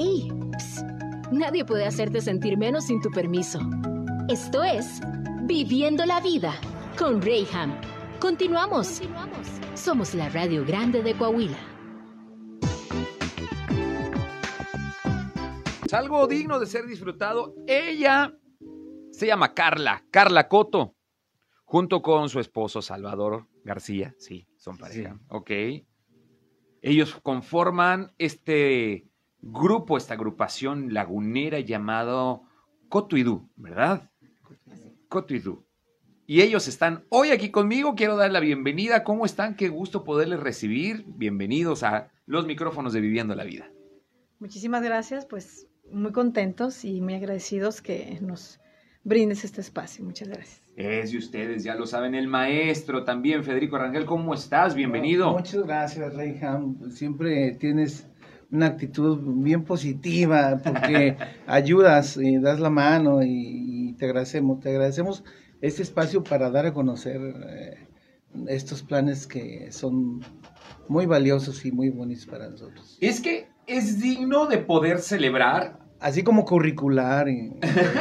¡Ey! Psst. Nadie puede hacerte sentir menos sin tu permiso. Esto es Viviendo la Vida con Rayham. Continuamos. Somos la Radio Grande de Coahuila. Es algo digno de ser disfrutado. Ella se llama Carla, Carla Coto, junto con su esposo Salvador García. Sí, son pareja. Ok. Ellos conforman este grupo, esta agrupación lagunera llamado Cotuidú, ¿verdad? Cotuidú. Y ellos están hoy aquí conmigo. Quiero dar la bienvenida. ¿Cómo están? Qué gusto poderles recibir. Bienvenidos a los micrófonos de Viviendo la Vida. Muchísimas gracias, pues muy contentos y muy agradecidos que nos brindes este espacio. Muchas gracias. Es de ustedes, ya lo saben, el maestro también, Federico Rangel, ¿cómo estás? Bienvenido. Muchas gracias, Reyham. Siempre tienes una actitud bien positiva porque ayudas y das la mano y, y te agradecemos, te agradecemos este espacio para dar a conocer eh, estos planes que son muy valiosos y muy bonitos para nosotros. Es que es digno de poder celebrar. Así como curricular, y,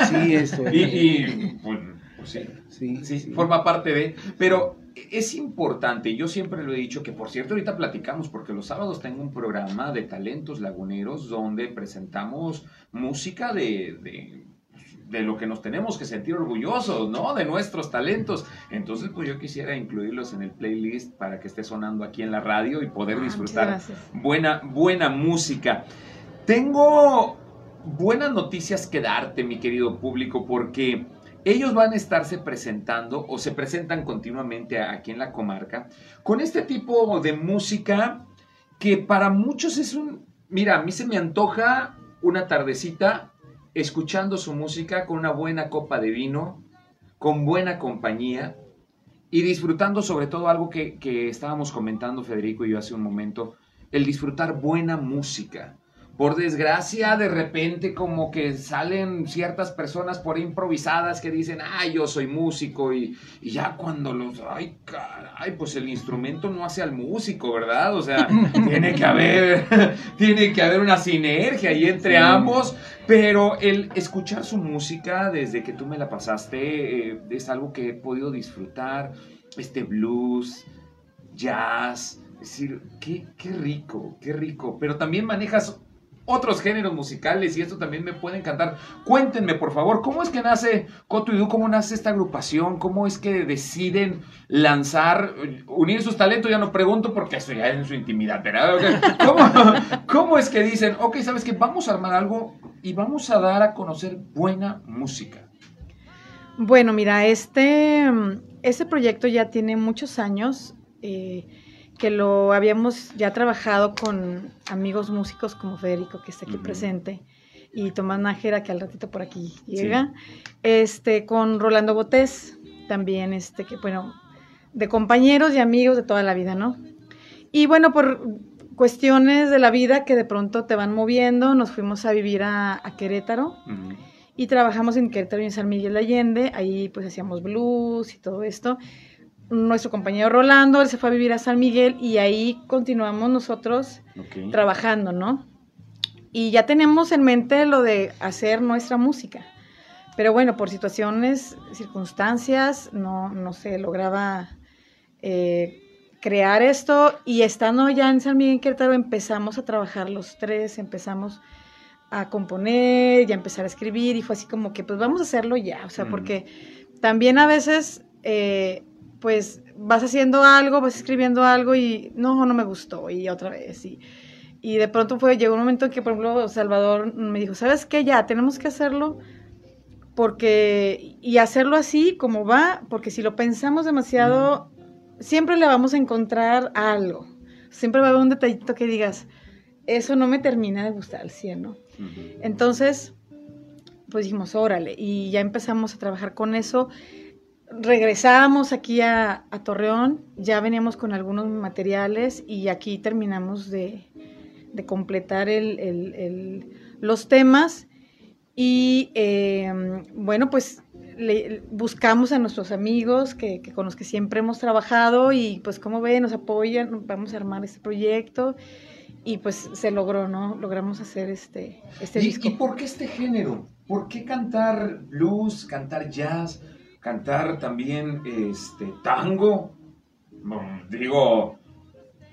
sí, esto. y, y, pues, pues sí, sí, sí, sí. forma parte de. Pero es importante, yo siempre lo he dicho, que por cierto ahorita platicamos, porque los sábados tengo un programa de talentos laguneros donde presentamos música de, de de lo que nos tenemos que sentir orgullosos, ¿no? De nuestros talentos. Entonces, pues yo quisiera incluirlos en el playlist para que esté sonando aquí en la radio y poder Ah, disfrutar buena, buena música. Tengo buenas noticias que darte, mi querido público, porque ellos van a estarse presentando o se presentan continuamente aquí en la comarca con este tipo de música que para muchos es un... Mira, a mí se me antoja una tardecita escuchando su música con una buena copa de vino, con buena compañía y disfrutando sobre todo algo que, que estábamos comentando Federico y yo hace un momento, el disfrutar buena música. Por desgracia, de repente como que salen ciertas personas por improvisadas que dicen, ay, yo soy músico y, y ya cuando los, ay, caray, pues el instrumento no hace al músico, ¿verdad? O sea, tiene que haber, tiene que haber una sinergia ahí entre Sí. ambos, pero el escuchar su música desde que tú me la pasaste eh, es algo que he podido disfrutar, este blues, jazz, es decir, qué, qué rico, qué rico, pero también manejas otros géneros musicales y esto también me puede encantar. Cuéntenme, por favor, ¿cómo es que nace Coto y? ¿Cómo nace esta agrupación? ¿Cómo es que deciden lanzar, unir sus talentos? Ya no pregunto porque eso ya es en su intimidad, ¿verdad? ¿Cómo, cómo es que dicen, ok, sabes que vamos a armar algo y vamos a dar a conocer buena música? Bueno, mira, este, este proyecto ya tiene muchos años eh, que lo habíamos ya trabajado con amigos músicos como Federico, que está aquí Ujú. presente, y Tomás Nájera, que al ratito por aquí llega, este, con Rolando Botés, también, este, que bueno, de compañeros y amigos de toda la vida, ¿no? Y bueno, por cuestiones de la vida que de pronto te van moviendo, nos fuimos a vivir a, a Querétaro. Ujú. Y trabajamos en Querétaro y en San Miguel de Allende, ahí pues hacíamos blues y todo esto. Nuestro compañero Rolando, él se fue a vivir a San Miguel y ahí continuamos nosotros trabajando, ¿no? Y ya tenemos en mente lo de hacer nuestra música. Pero bueno, por situaciones, circunstancias, no, no se lograba eh, crear esto. Y estando ya en San Miguel Querétaro, empezamos a trabajar los tres, empezamos a componer y a empezar a escribir. Y fue así como que, pues vamos a hacerlo ya. O sea, Mm. porque también a veces, eh, pues vas haciendo algo, vas escribiendo algo y no, no me gustó. Y otra vez. Y, y de pronto fue, llegó un momento en que, por ejemplo, Salvador me dijo, ¿sabes qué? Ya, tenemos que hacerlo porque, y hacerlo así como va, porque si lo pensamos demasiado, siempre le vamos a encontrar algo. Siempre va a haber un detallito que digas, eso no me termina de gustar al 100, ¿no? Entonces, pues dijimos, órale, y ya empezamos a trabajar con eso. Regresamos aquí a, a Torreón, ya veníamos con algunos materiales y aquí terminamos de, de completar el- el- el- los temas. Y eh, bueno, pues le- buscamos a nuestros amigos que, que con los que siempre hemos trabajado y pues como ven, nos apoyan, vamos a armar este proyecto. y pues se logró, ¿no? Logramos hacer este, este ¿Y, disco. ¿Y por qué este género? ¿Por qué cantar blues, cantar jazz, cantar también este tango? Mm, Digo,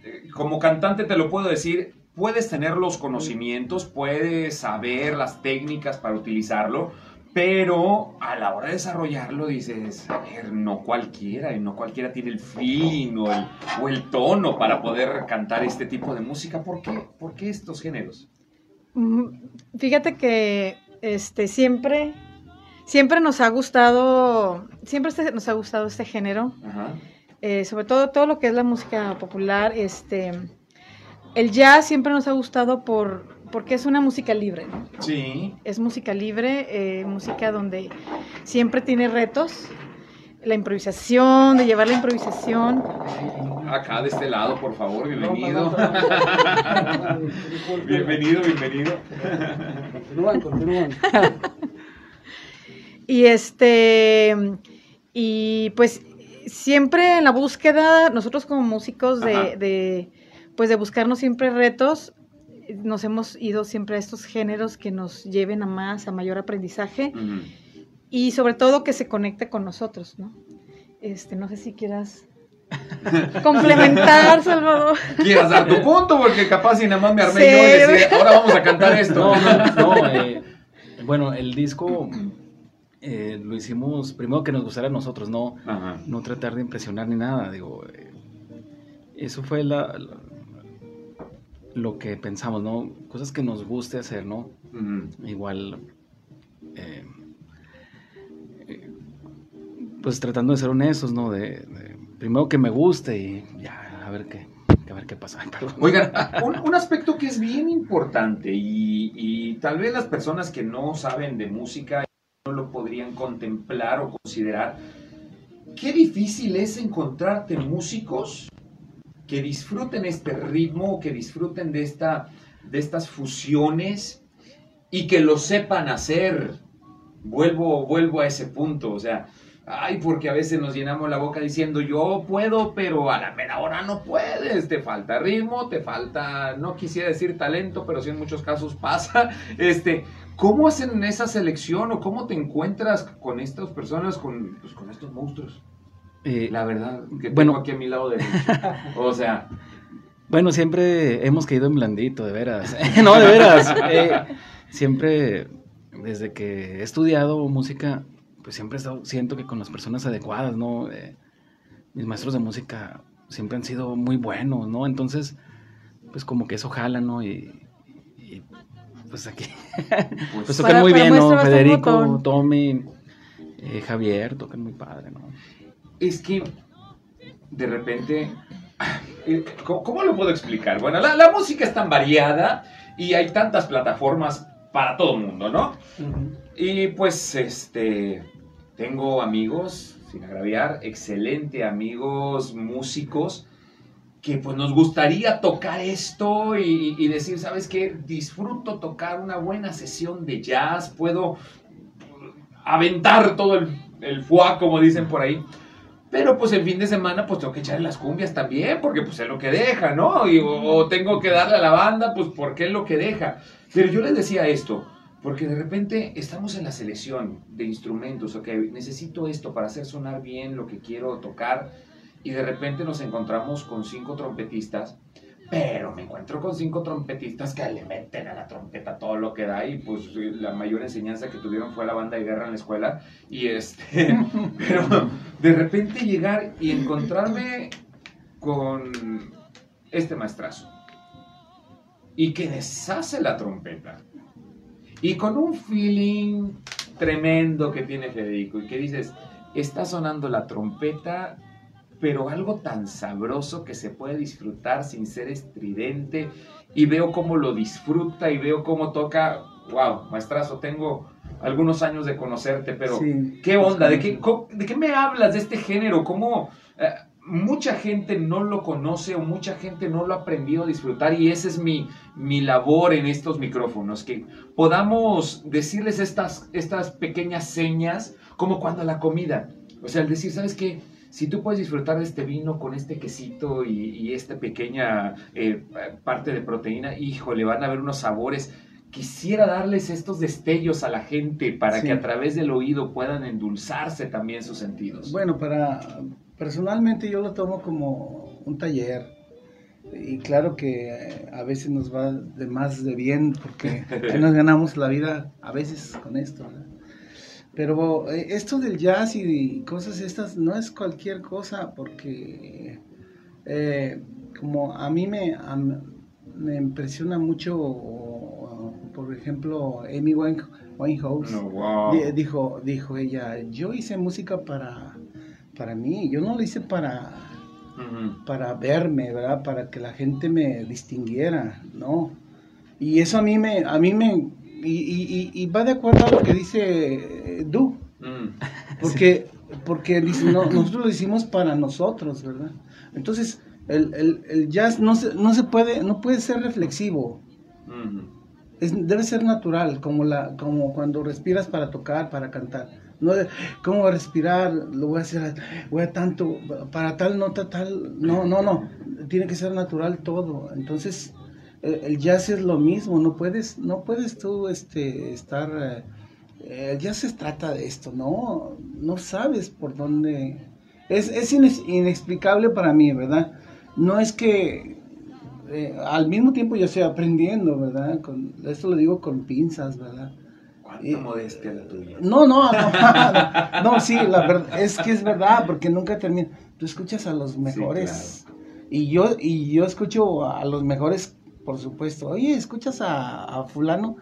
eh, como cantante te lo puedo decir, puedes tener los conocimientos, puedes saber las técnicas para utilizarlo, pero a la hora de desarrollarlo dices, no cualquiera, y no cualquiera tiene el feeling o el, o el tono para poder cantar este tipo de música. ¿Por qué? ¿Por qué estos géneros? Mm, Fíjate que este siempre siempre nos ha gustado siempre este- nos ha gustado este género Ajá. eh, sobre todo todo lo que es la música popular este el jazz siempre nos ha gustado por porque es una música libre ¿no? Sí. es música libre eh, música donde siempre tiene retos la improvisación de llevar la improvisación Acá de este lado, por favor, bienvenido. bienvenido, bienvenido. Continúan, continúan. Y este, y pues siempre en la búsqueda, nosotros como músicos de, de, pues de buscarnos siempre retos, nos hemos ido siempre a estos géneros que nos lleven a más, a mayor aprendizaje y sobre todo que se conecte con nosotros, ¿no? Este, no sé si quieras complementar, Salvador. Quieras dar tu punto, porque capaz si nada más me armé Sí. yo y decía, ahora vamos a cantar esto. No, no, no, eh, bueno, el disco eh, lo hicimos primero que nos gustara a nosotros, no, Ajá. no tratar de impresionar ni nada, digo, eh, eso fue la, la- lo que pensamos, ¿no? Cosas que nos guste hacer, ¿no? Igual, eh, eh, pues tratando de ser honestos, ¿no? De, de- primero que me guste y ya, a ver qué, a ver qué pasa. Perdón. Oigan, un, un aspecto que es bien importante y, y tal vez las personas que no saben de música no lo podrían contemplar o considerar, qué difícil es encontrarte músicos que disfruten este ritmo, que disfruten de, esta, de estas fusiones y que lo sepan hacer. Vuelvo, vuelvo a ese punto, o sea, ay, porque a veces nos llenamos la boca diciendo yo puedo, pero a la mera hora no puedes, te falta ritmo, te falta, no quisiera decir talento, pero sí en muchos casos pasa. Este, ¿cómo hacen esa selección o cómo te encuentras con estas personas, con, pues, con estos monstruos? Eh, La verdad, que Bueno. tengo aquí a mi lado derecho. O sea, Bueno, siempre hemos caído en blandito, de veras. no, de veras. Eh, siempre, desde que he estudiado música, pues siempre he estado, siento que con las personas adecuadas, ¿no? Eh, mis maestros de música siempre han sido muy buenos, ¿no? Entonces, pues como que eso jala, ¿no? Y, y, pues aquí, pues, pues Para- tocan muy para bien, ¿no? Federico. Tommy, eh, Javier, tocan muy padre, ¿no? es que de repente, eh, ¿cómo, cómo lo puedo explicar? Bueno, la, la música es tan variada y hay tantas plataformas para todo el mundo, ¿no? Y pues, este, tengo amigos, sin agraviar, excelente amigos músicos, que pues nos gustaría tocar esto y, decir, ¿sabes qué? Disfruto tocar una buena sesión de jazz, puedo aventar todo el, el foie, como dicen por ahí. Pero pues el fin de semana pues tengo que echarle las cumbias también, porque pues es lo que deja, ¿no? Y, o, o tengo que darle a la banda, pues porque es lo que deja. Pero yo les decía esto, porque de repente estamos en la selección de instrumentos, ok, necesito esto para hacer sonar bien lo que quiero tocar, y de repente nos encontramos con cinco trompetistas, pero me encuentro con cinco trompetistas que le meten a la trompeta todo lo que da, y pues la mayor enseñanza que tuvieron fue la banda de guerra en la escuela, y este, pero de repente llegar y encontrarme con este maestrazo, y que deshace la trompeta. Y con un feeling tremendo que tiene Federico y que dices, está sonando la trompeta, pero algo tan sabroso que se puede disfrutar sin ser estridente y veo cómo lo disfruta y veo cómo toca, wow, maestrazo, tengo algunos años de conocerte, pero Sí. ¿qué onda? ¿De qué, ¿De qué me hablas de este género? ¿Cómo eh, mucha gente no lo conoce o mucha gente no lo ha aprendido a disfrutar? Y esa es mi, mi labor en estos micrófonos, que podamos decirles estas, estas pequeñas señas como cuando la comida. O sea, el decir, ¿sabes qué? Si tú puedes disfrutar de este vino con este quesito y, y esta pequeña eh, parte de proteína, híjole, van a haber unos sabores. Quisiera darles estos destellos a la gente para Sí. que a través del oído puedan endulzarse también sus sentidos. Bueno, para personalmente yo lo tomo como un taller. Y claro que eh, a veces nos va de más de bien porque nos ganamos la vida a veces con esto. ¿verdad? Pero eh, esto del jazz y cosas estas no es cualquier cosa porque eh, como a mí me, a- me impresiona mucho, por ejemplo, Amy Wine- Winehouse. No, wow. Di- dijo, dijo ella, yo hice música para, para mí, yo no lo hice para, para verme, ¿verdad? Para que la gente me distinguiera, ¿no? Y eso a mí me, a mí me, y, y- y- va de acuerdo a lo que dice eh, Du, Mm. porque, porque dice, no, nosotros lo hicimos para nosotros, ¿verdad? Entonces, el, el- el jazz no se, no se puede, no puede ser reflexivo, Ujú. es- debe ser natural, como, la, como cuando respiras para tocar, para cantar. No de, ¿cómo voy a respirar? Lo voy a hacer, voy a tanto, para tal nota, tal. No, no, no. Tiene que ser natural todo. Entonces, el, jazz es lo mismo. No puedes, no puedes tú este, estar. eh, el jazz se trata de esto, ¿no? No sabes por dónde. Es, es inexplicable para mí, ¿verdad? No es que eh, al mismo tiempo yo estoy aprendiendo, ¿verdad? Con, esto lo digo con pinzas, ¿verdad? Cuánta modestia la tuya. No, no, no, no, sí, la verdad, es que es verdad, porque nunca termina. Tú escuchas a los mejores. Y yo, y yo escucho a los mejores, por supuesto. Oye, ¿escuchas a, a fulano?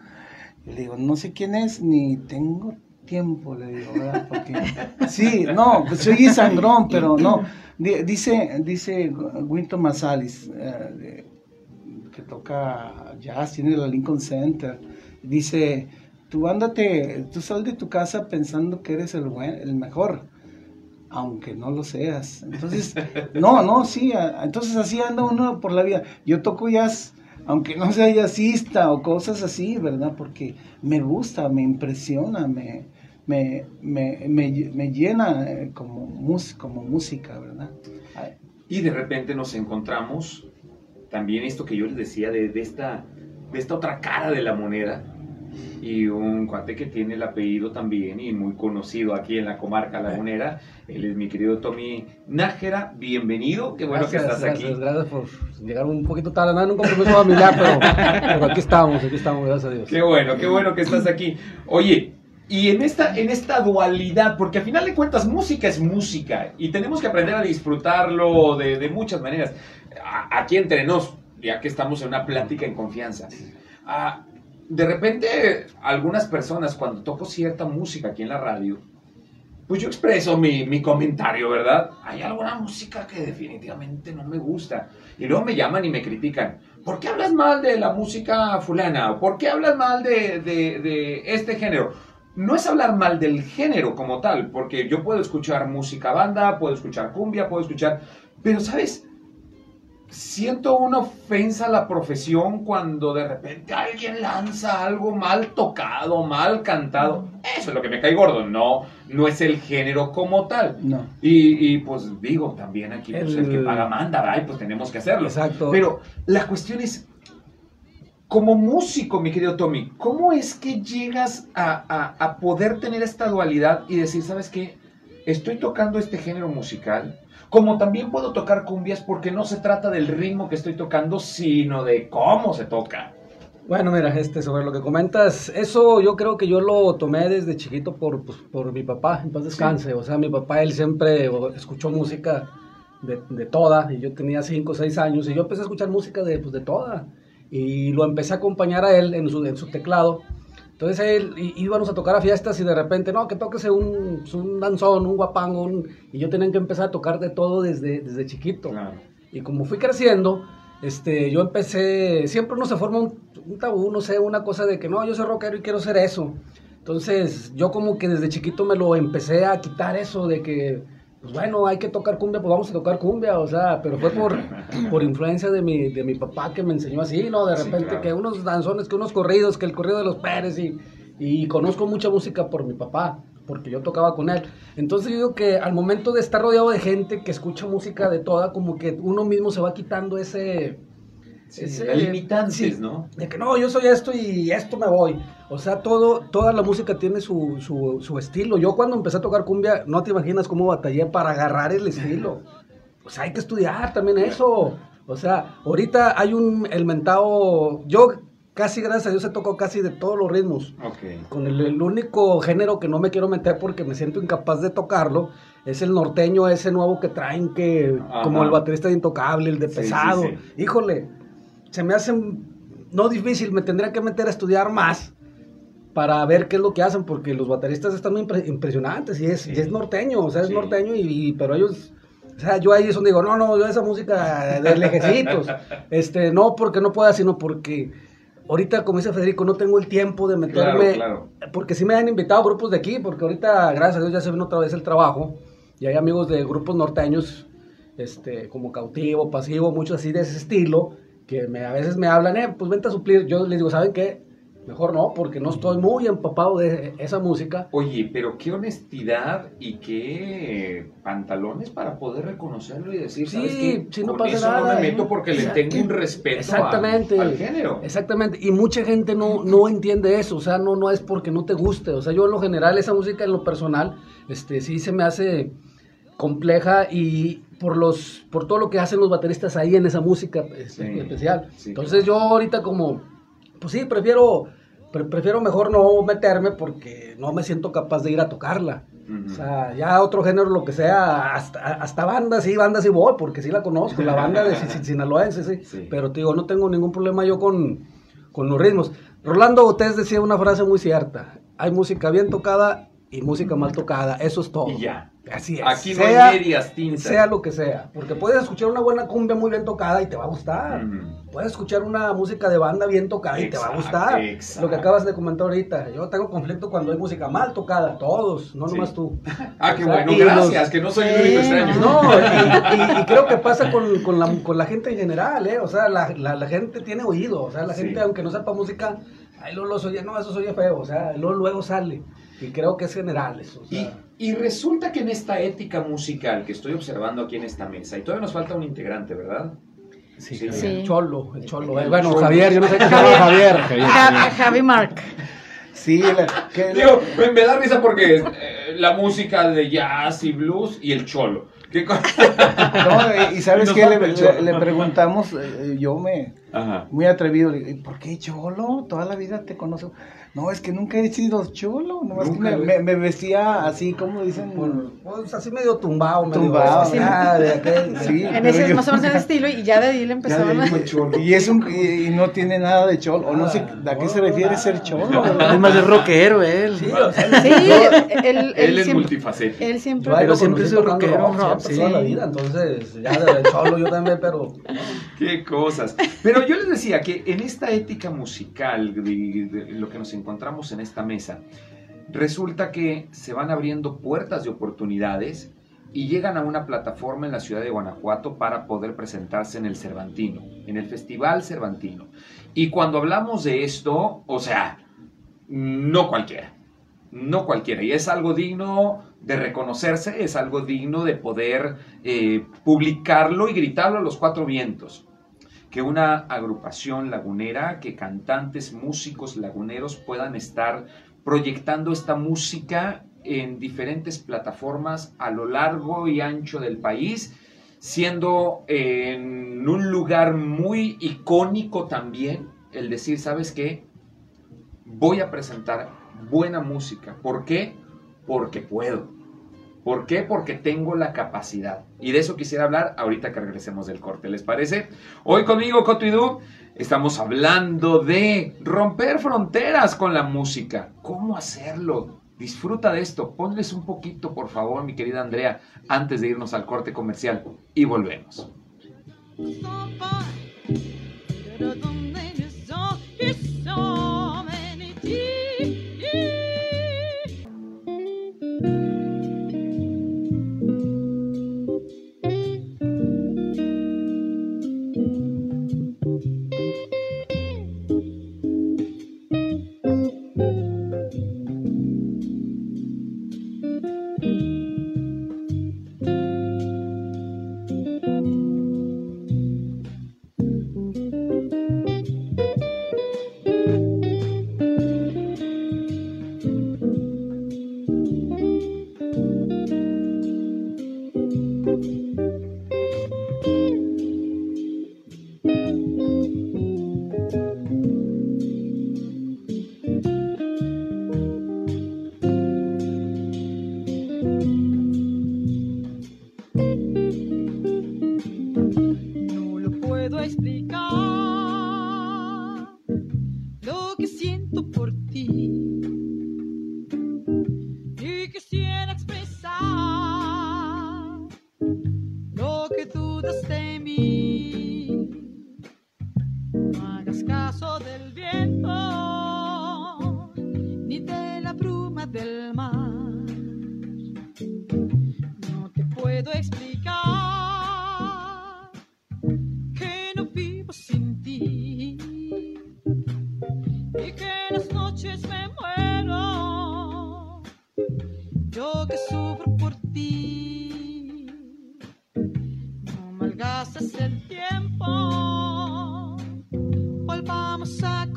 Y le digo, no sé quién es, ni tengo tiempo, le digo, ¿verdad? Porque, sí, no, pues soy sangrón, pero no. Di- Dice, dice Winton Masalis, eh, que toca jazz, tiene la Lincoln Center, dice, tú ándate, tú sal de tu casa pensando que eres el, buen, el mejor, aunque no lo seas. Entonces, no, no, sí, entonces así anda uno por la vida. Yo toco jazz, aunque no sea jazzista o cosas así, ¿verdad? Porque me gusta, me impresiona, me, me, me, me, llena eh, como, mus- como música, ¿verdad? Y de repente nos encontramos también esto que yo les decía de, de esta, de esta otra cara de la moneda. Y un cuate que tiene el apellido también y muy conocido aquí en la comarca lagunera. Él es mi querido Tommy Nájera. Bienvenido, qué bueno que estás gracias, aquí. Gracias por llegar un poquito tarde, no un compromiso familiar, pero, pero aquí estamos, aquí estamos, gracias a Dios. Qué bueno, qué bueno que estás aquí. Oye, y en esta, en esta dualidad, porque al final de cuentas música es música y tenemos que aprender a disfrutarlo de, de muchas maneras. A- aquí entre nos, ya que estamos en una plática en confianza. Ah, de repente, algunas personas cuando toco cierta música aquí en la radio, pues yo expreso mi, mi comentario, ¿verdad? Hay alguna música que definitivamente no me gusta. Y luego me llaman y me critican. ¿Por qué hablas mal de la música fulana? ¿O ¿Por qué hablas mal de, de- de este género? No es hablar mal del género como tal, porque yo puedo escuchar música banda, puedo escuchar cumbia, puedo escuchar... Pero, ¿sabes? Siento una ofensa a la profesión cuando de repente alguien lanza algo mal tocado, mal cantado. Eso es lo que me cae gordo. No, no es el género como tal. no. Y, y, pues digo, también aquí pues, el... El- que paga manda, ¿verdad? Y pues tenemos que hacerlo. Exacto. Pero la cuestión es, como músico, mi querido Tommy, ¿cómo es que llegas a, a- a poder tener esta dualidad y decir, ¿sabes qué? Estoy tocando este género musical, como también puedo tocar cumbias porque no se trata del ritmo que estoy tocando, sino de cómo se toca. Bueno, mira, este, sobre lo que comentas, eso yo creo que yo lo tomé desde chiquito por, pues, por mi papá, en paz descanse. O sea, mi papá, él siempre escuchó música de, de toda, y yo tenía 5 o 6 años, y yo empecé a escuchar música de, pues, de toda. Y lo empecé a acompañar a él en su, en su teclado. Entonces él íbamos a tocar a fiestas y de repente, no, que toquese un, un danzón, un guapango, un- y yo tenía que empezar a tocar de todo desde, desde chiquito. Y como fui creciendo, este, yo empecé, siempre uno se forma un, un tabú, no sé, una cosa de que no, yo soy rockero y quiero ser eso. Entonces, yo como que desde chiquito me lo empecé a quitar eso de que, pues bueno, hay que tocar cumbia, pues vamos a tocar cumbia, o sea, pero fue por, por influencia de mi, de mi papá que me enseñó así, ¿no? De Sí, repente claro. que unos danzones, que unos corridos, que el corrido de los Pérez y, y conozco mucha música por mi papá. porque yo tocaba con él. Entonces yo digo que al momento de estar rodeado de gente que escucha música de toda, como que uno mismo se va quitando ese... ese- las limitantes, sí, ¿no? De que no, yo soy esto y esto me voy. O sea, todo, toda la música tiene su, su, su estilo. Yo cuando empecé a tocar cumbia, no te imaginas cómo batallé para agarrar el estilo. O sea, hay que estudiar también eso. O sea, ahorita hay un, el mentado, yo casi, gracias a Dios, he tocado casi de todos los ritmos. Ok. Con el, el único género que no me quiero meter porque me siento incapaz de tocarlo es el norteño, ese nuevo que traen que Ajá. como el baterista de Intocable, el de Sí, sí, pesado. sí. Híjole, se me hace no difícil, me tendría que meter a estudiar más para ver qué es lo que hacen porque los bateristas están muy impre- impresionantes y es, Sí. y es norteño, o sea, es Sí. norteño y, y- pero ellos o sea, yo ahí es donde digo, no, no, yo esa música de lejecitos. Este, no porque no pueda, sino porque ahorita, como dice Federico, no tengo el tiempo de meterme. Claro, Porque sí me han invitado grupos de aquí, porque ahorita, gracias a Dios, ya se vino otra vez el trabajo. Y hay amigos de grupos norteños, este, como cautivo, pasivo, muchos así de ese estilo, que me, a veces me hablan, eh, pues vente a suplir. Yo les digo, ¿saben qué? Mejor no, porque no estoy muy empapado de esa música. Oye, pero qué honestidad y qué pantalones para poder reconocerlo y decir, Sí, ¿sabes qué? sí, no Con pasa eso no nada, me ¿eh? meto porque le tengo un respeto a- al género. Exactamente. Y mucha gente no, no entiende eso. O sea, no, no es porque no te guste. O sea, yo en lo general, esa música en lo personal, este, sí se me hace compleja y por los por todo lo que hacen los bateristas ahí en esa música este, Sí, especial. sí, Entonces yo ahorita como pues sí, prefiero pre- prefiero mejor no meterme porque no me siento capaz de ir a tocarla. Ujú. O sea, ya otro género, lo que sea, hasta, hasta bandas, sí, bandas sí voy, porque sí la conozco, la banda de Sin- Sinaloense, sí. Sí. Pero te digo, no tengo ningún problema yo con, con los ritmos. Rolando Botés decía una frase muy cierta, hay música bien tocada y música mal tocada, eso es todo. Y ya. Así es. Aquí no Sea- hay medias tintas. Sea lo que sea, porque puedes escuchar una buena cumbia muy bien tocada y te va a gustar. Ujú. Puedes escuchar una música de banda bien tocada y te va a gustar. exacto. Lo que acabas de comentar ahorita. Yo tengo conflicto cuando hay música mal tocada, todos, no Sí. nomás tú. Ah, qué O sea, bueno, gracias, los- que no soy el único extraño. No, y, y- y creo que pasa con, con la, con la gente en general, ¿eh? O sea, la, la, la gente tiene oído, o sea, la Sí. gente, aunque no sepa música, ahí luego los oye, no, eso se oye feo, o sea, luego, luego sale. Y creo que es general eso. o sea. Y resulta que en esta ética musical que estoy observando aquí en esta mesa, y todavía nos falta un integrante, ¿verdad? Sí, Sí. Sí. El cholo, el cholo. El eh, bueno, cholo. Javier, yo no sé qué se llama Javier. Javier, Ja- Javier. Javi Mark. Sí, la- que- Digo, me, me da risa porque eh, la música de jazz y blues y el cholo. ¿Qué no, eh, y sabes qué le, el preguntamos, eh, yo me, Ajá. muy atrevido, le digo, ¿y por qué cholo? Toda la vida te conozco. No, es que nunca he sido cholo, nomás que me, güey. me- me vestía así, como dicen, Pues así medio tumbado, medio. Tumbado, así, ah, de aquel- Sí, En ese yo- más o menos ese estilo y ya de ahí le empezaron a... cholo. y es un y, y no tiene nada de cholo, o no sé a qué se refiere ser cholo. Es más, es rockero él. Sí, o sea, Sí, él, él, Él es siempre, multifacético. él siempre... Yo Pero siempre tocando rockero, toda la vida, entonces ya el cholo yo también, pero Qué cosas. Pero yo les decía que en esta ética musical, de, de lo que nos encontramos en esta mesa, resulta que se van abriendo puertas de oportunidades y llegan a una plataforma en la ciudad de Guanajuato para poder presentarse en el Cervantino, en el Festival Cervantino. Y cuando hablamos de esto, o sea, no cualquiera, no cualquiera, y es algo digno de reconocerse, es algo digno de poder eh, publicarlo y gritarlo a los cuatro vientos. Que una agrupación lagunera, que cantantes, músicos laguneros puedan estar proyectando esta música en diferentes plataformas a lo largo y ancho del país, siendo en un lugar muy icónico también el decir, ¿sabes qué? Voy a presentar buena música. ¿Por qué? Porque puedo. ¿Por qué? Porque tengo la capacidad. Y de eso quisiera hablar ahorita que regresemos del corte, ¿les parece? Hoy conmigo, Du, estamos hablando de romper fronteras con la música. ¿Cómo hacerlo? Disfruta de esto. Ponles un poquito, por favor, mi querida Andrea, antes de irnos al corte comercial. Y volvemos.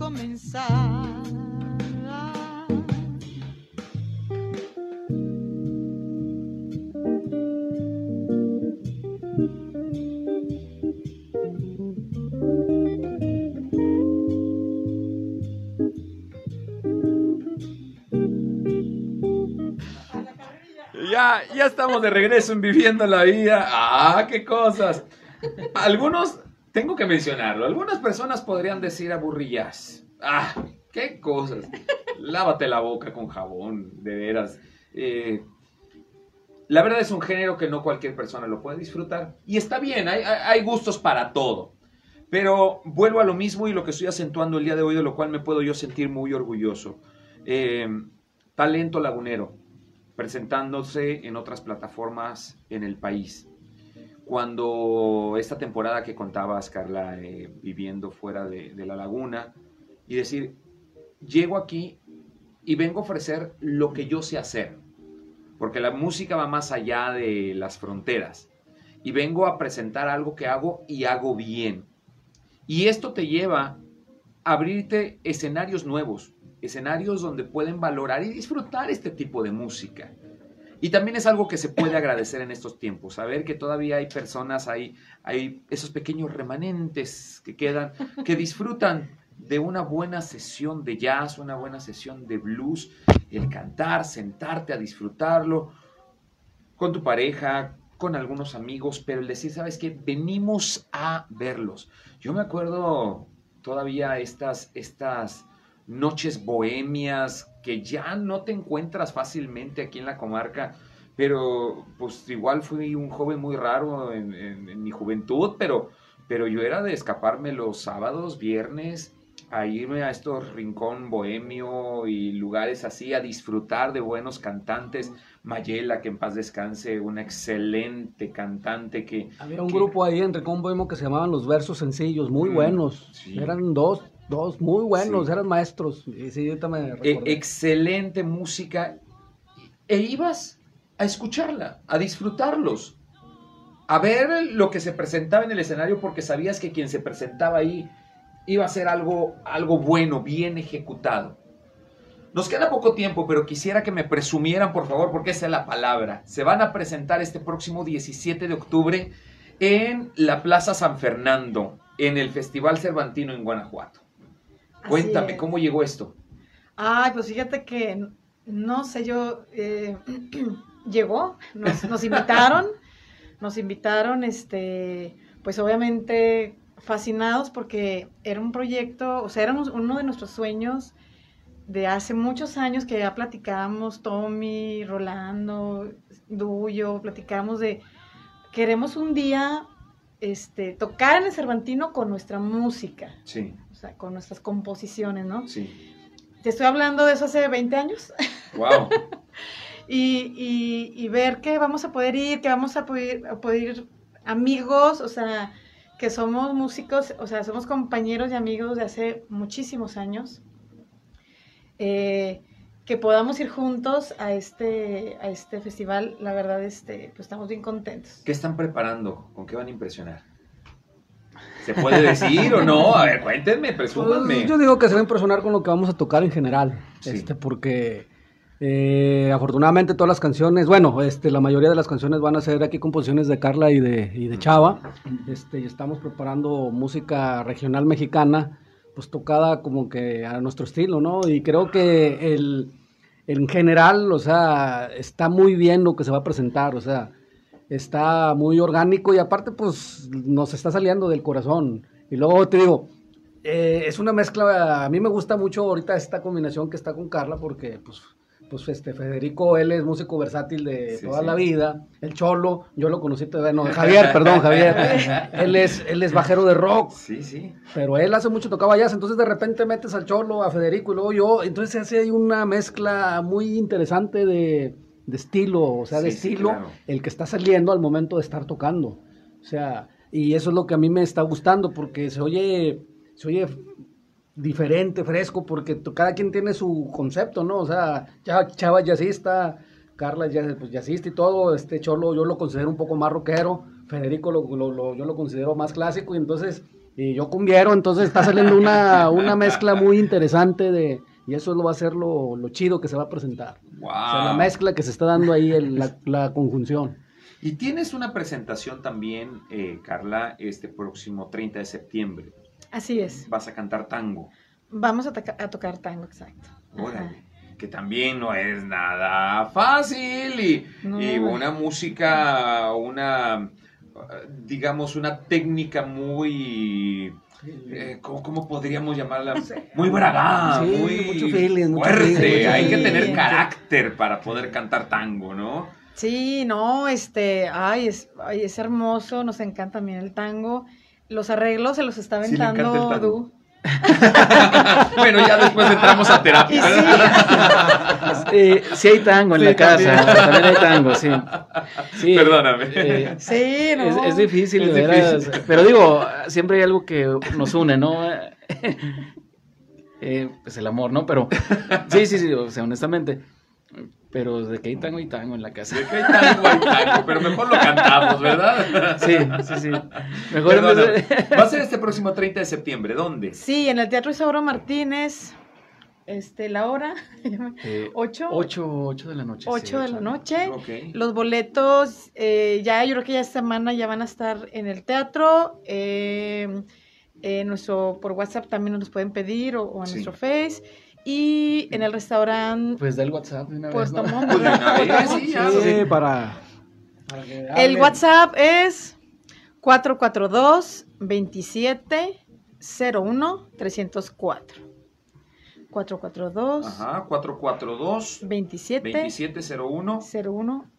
Comenzar. Ya, ya estamos de regreso en Viviendo la Vida. ¡Ah, qué cosas! Algunos, tengo que mencionarlo, algunas personas podrían decir aburrillas. ¡Ah, qué cosas! Lávate la boca con jabón, de veras. Eh, la verdad es un género que no cualquier persona lo puede disfrutar. Y está bien, hay, gustos para todo. Pero vuelvo a lo mismo y lo que estoy acentuando el día de hoy, de lo cual me puedo yo sentir muy orgulloso. Eh, talento lagunero, presentándose en otras plataformas en el país. Cuando esta temporada que contabas, Carla, eh, viviendo fuera de, de la laguna, y decir, llego aquí y vengo a ofrecer lo que yo sé hacer, porque la música va más allá de las fronteras, y vengo a presentar algo que hago y hago bien. Y esto te lleva a abrirte escenarios nuevos, escenarios donde pueden valorar y disfrutar este tipo de música. Y también es algo que se puede agradecer en estos tiempos, saber que todavía hay personas, hay, hay esos pequeños remanentes que quedan, que disfrutan de una buena sesión de jazz, una buena sesión de blues, el cantar, sentarte a disfrutarlo con tu pareja, con algunos amigos, pero el decir, ¿sabes qué? Venimos a verlos. Yo me acuerdo todavía estas, estas noches bohemias que ya no te encuentras fácilmente aquí en la comarca, pero pues igual fui un joven muy raro en, en- en mi juventud, pero, pero yo era de escaparme los sábados, viernes, a irme a estos rincón bohemio y lugares así, a disfrutar de buenos cantantes. Mayela, que en paz descanse, una excelente cantante que... Había un que- grupo ahí en Rincón Bohemo que se llamaban Los Versos Sencillos, muy Mm, buenos. sí. Eran dos, dos muy buenos, Sí. eran maestros. Sí, Eh, recordé. excelente música e ibas a escucharla, a disfrutarlos, a ver lo que se presentaba en el escenario porque sabías que quien se presentaba ahí iba a ser algo, algo bueno, bien ejecutado. Nos queda poco tiempo, pero quisiera que me presumieran, por favor, porque esa es la palabra. Se van a presentar este próximo 17 de octubre en la Plaza San Fernando, en el Festival Cervantino en Guanajuato. Así Cuéntame, es. ¿cómo llegó esto? Ay, pues fíjate que, no sé, yo, eh, llegó, nos, nos invitaron, nos invitaron, este, pues obviamente fascinados porque era un proyecto, o sea, era un- uno de nuestros sueños de hace muchos años que ya platicábamos, Tommy, Rolando, Duyo, platicábamos de, queremos un día, este, tocar en el Cervantino con nuestra música, Sí, sea, con nuestras composiciones, ¿no? sí. Te estoy hablando de eso hace 20 años. Wow. Y, y- y ver que vamos a poder ir, que vamos a poder, a poder ir amigos, o sea, que somos músicos, o sea, somos compañeros y amigos de hace muchísimos años. Eh, que podamos ir juntos a este, a este festival, la verdad, este, pues estamos bien contentos. ¿Qué están preparando? ¿Con qué van a impresionar? ¿Se puede decir o no? A ver, cuéntenme, presúmanme. Pues, yo digo que se va a impresionar con lo que vamos a tocar en general. Sí. Este, porque eh, afortunadamente todas las canciones, bueno, este, la mayoría de las canciones van a ser aquí composiciones de Carla y de, y de Chava. Este, y estamos preparando música regional mexicana, pues tocada como que a nuestro estilo, ¿no? Y creo que el, en general, o sea, está muy bien lo que se va a presentar, o sea, está muy orgánico y aparte, pues, nos está saliendo del corazón. Y luego te digo, eh, es una mezcla, a mí me gusta mucho ahorita esta combinación que está con Carla porque, pues, pues este Federico, él es músico versátil de Sí, toda sí. la vida. El Cholo, yo lo conocí, todavía- no, Javier, perdón, Javier. él es, él es bajero de rock, Sí, sí. pero él hace mucho tocaba jazz, entonces de repente metes al Cholo, a Federico y luego yo, entonces se hace ahí una mezcla muy interesante de, de estilo, o sea, de Sí, sí, estilo, claro. el que está saliendo al momento de estar tocando. O sea, y eso es lo que a mí me está gustando porque se oye, se oye diferente, fresco, porque cada quien tiene su concepto, ¿no? O sea, Chava, jazzista, Carla es pues, jazzista y todo, este Cholo yo lo considero un poco más rockero, Federico lo, lo- lo- yo lo considero más clásico, y entonces y yo cumbiero, entonces está saliendo una, una mezcla muy interesante de, y eso lo va a ser lo, lo chido que se va a presentar. Wow. O sea, la mezcla que se está dando ahí, el- la, la conjunción. Y tienes una presentación también, eh, Carla, este próximo 30 de septiembre. Así es. Vas a cantar tango. Vamos a, toca- a tocar tango, exacto. Ajá. Órale. Que también no es nada fácil y, No. y una música, una, digamos, una técnica muy, eh, ¿cómo, cómo podríamos llamarla? Muy bragada, Sí, muy mucho feeling, mucho fuerte. feeling, mucho Hay que tener carácter para poder cantar tango, ¿no? Sí, no, este, ay, es, ay, es hermoso, nos encanta también el tango. Los arreglos se los está aventando. Du. bueno, ya después entramos a terapia. sí, Eh, sí hay tango en Sí, la casa, también. también. hay tango, sí. Sí, Perdóname. eh, sí, no. es, es difícil, Es de veras. difícil. Pero digo, siempre hay algo que nos une, ¿no? Eh, pues el amor, ¿no? Pero sí, sí, sí, o sea, honestamente. Pero de que hay tango, hay tango en la casa. De que hay tango, hay tango, pero mejor lo cantamos, ¿verdad? Sí, sí, sí. Mejor vez de- Va a ser este próximo 30 de septiembre. ¿Dónde? Sí, en el Teatro Isauro Martínez, este, la hora, Eh, ocho, ocho, ocho de la noche. sí, ocho de la noche. Ok. Los boletos, eh, ya yo creo que ya esta semana ya van a estar en el teatro. eh, eh, nuestro, por WhatsApp también nos los pueden pedir o, o en Sí. nuestro Face. Y en el restaurante Pues da el WhatsApp de una vez, Puerto ¿no? Montt. Pues vez, sí, ya. Sí, sí. para, para que El. WhatsApp es 442 27 01 304. 442 Ajá, 442 27 2701 01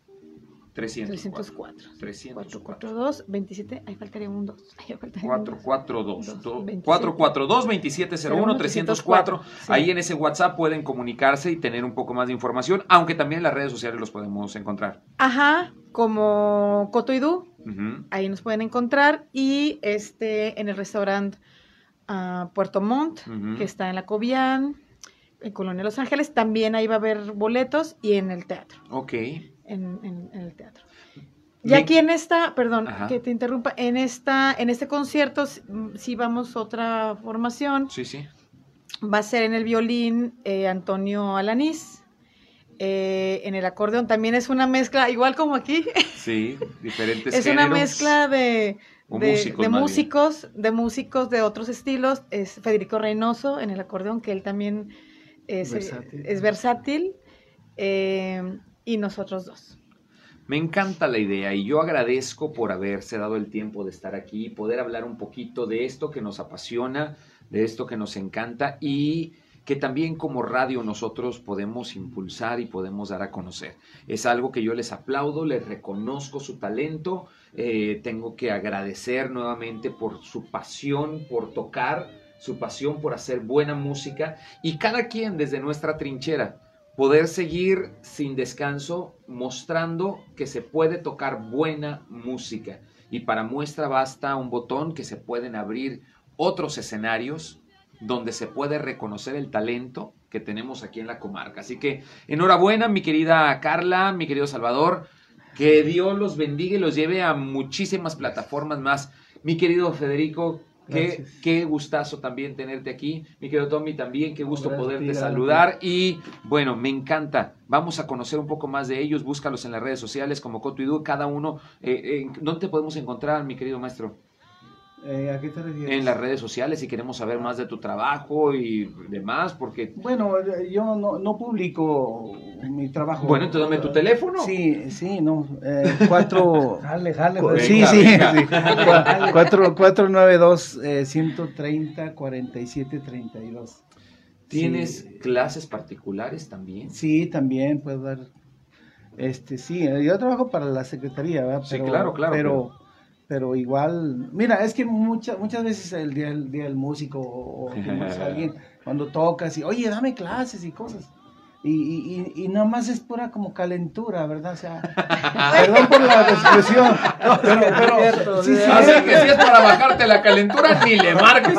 304. 304. 304. 442 27, ahí faltaría un 2. Ahí faltaría un dos. 442 Dos, do- 27. 442 2701 304 Sí. Ahí en ese WhatsApp pueden comunicarse y tener un poco más de información, aunque también en las redes sociales los podemos encontrar. Ajá, como Coto y Du, Ujú. ahí nos pueden encontrar. Y este en el restaurante ah, Puerto Montt, Ujú. que está en la Cobian, en Colonia Los Ángeles, también ahí va a haber boletos y en el teatro. Ok. en, en- en el teatro. Y Me- aquí en esta, perdón, Ajá. que te interrumpa, en esta, en este concierto, mm, si vamos otra formación, Sí, sí. va a ser en el violín eh, Antonio Alanís, eh, en el acordeón también es una mezcla, igual como aquí, Sí, diferentes es una mezcla de, de- músicos, de músicos, de músicos de otros estilos, es Federico Reynoso en el acordeón, que él también es Versátil. es versátil, eh, y nosotros dos. Me encanta la idea y yo agradezco por haberse dado el tiempo de estar aquí y poder hablar un poquito de esto que nos apasiona, de esto que nos encanta y que también como radio nosotros podemos impulsar y podemos dar a conocer. Es algo que yo les aplaudo, les reconozco su talento, eh, tengo que agradecer nuevamente por su pasión por tocar, su pasión por hacer buena música y cada quien desde nuestra trinchera poder seguir sin descanso mostrando que se puede tocar buena música. Y para muestra basta un botón que se pueden abrir otros escenarios donde se puede reconocer el talento que tenemos aquí en la comarca. Así que enhorabuena, mi querida Carla, mi querido Salvador. Que Dios los bendiga y los lleve a muchísimas plataformas más. Mi querido Federico, qué, qué gustazo también tenerte aquí. Mi querido Tommy también, qué gusto Gracias poderte saludar. Y bueno, me encanta. Vamos a conocer un poco más de ellos. Búscalos en las redes sociales como Coto y Du. Cada uno, eh, eh, ¿dónde te podemos encontrar, mi querido maestro? Eh, ¿A qué te refieres? En las redes sociales si queremos saber más de tu trabajo y demás, porque... Bueno, yo no, no publico mi trabajo. Bueno, entonces dame tu teléfono. Sí, sí, no. Eh, cuatro. Jale, jale, pues. sí, Venga, sí, sí. Cua- Cuatro, cuatro, nueve, dos, eh, ciento treinta, cuarenta y siete, treinta y dos. ¿Tienes Sí. clases particulares también? Sí, también puedo dar. Este, sí, eh, yo trabajo para la secretaría, ¿verdad? Sí, claro, claro, Pero, pero igual, mira, es que muchas muchas veces el día, el día del músico o, alguien, cuando tocas y, oye, dame clases y cosas. Y, y, y, y nada más es pura como calentura, ¿verdad? O sea, perdón por la expresión, pero, pero Cierto, sí, sí, Así que si es para bajarte la calentura, ni le marques.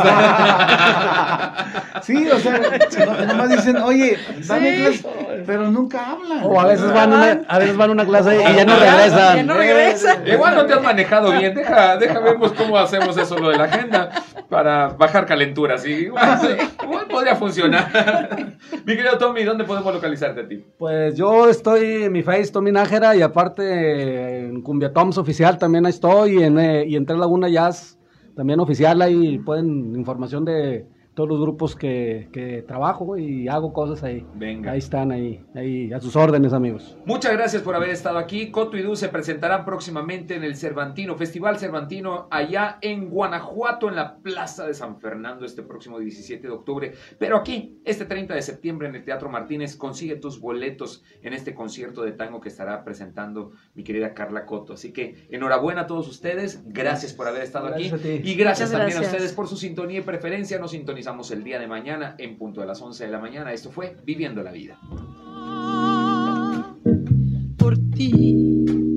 Sí, o sea, no- nomás dicen, oye, dame Sí. clases. pero nunca hablan. O a veces van una, a veces van a una clase y ya no Ya regresan. no regresan. Igual no te has manejado bien. Deja, deja vemos cómo hacemos eso lo de la agenda para bajar calenturas. ¿sí? Igual, igual podría funcionar. Mi querido Tommy, ¿dónde podemos localizarte a ti? Pues yo estoy en mi face, Tommy Nájera, y aparte en Cumbia Toms oficial también ahí estoy, y en, eh, y en Tres Laguna Jazz también oficial, ahí pueden información de todos los grupos que, que trabajo y hago cosas ahí. Venga. Ahí están, ahí, ahí, a sus órdenes, amigos. Muchas gracias por haber estado aquí. Coto y Du se presentarán próximamente en el Cervantino, Festival Cervantino, allá en Guanajuato, en la Plaza de San Fernando, este próximo 17 de octubre. Pero aquí, este 30 de septiembre, en el Teatro Martínez, consigue tus boletos en este concierto de tango que estará presentando mi querida Carla Coto. Así que enhorabuena a todos ustedes. Gracias por haber estado Gracias aquí. a ti. Y gracias Muchas también a gracias. ustedes por su sintonía y preferencia. Nos sintonizamos estamos el día de mañana en punto de las 11 de la mañana. Esto fue Viviendo la Vida. Por ti.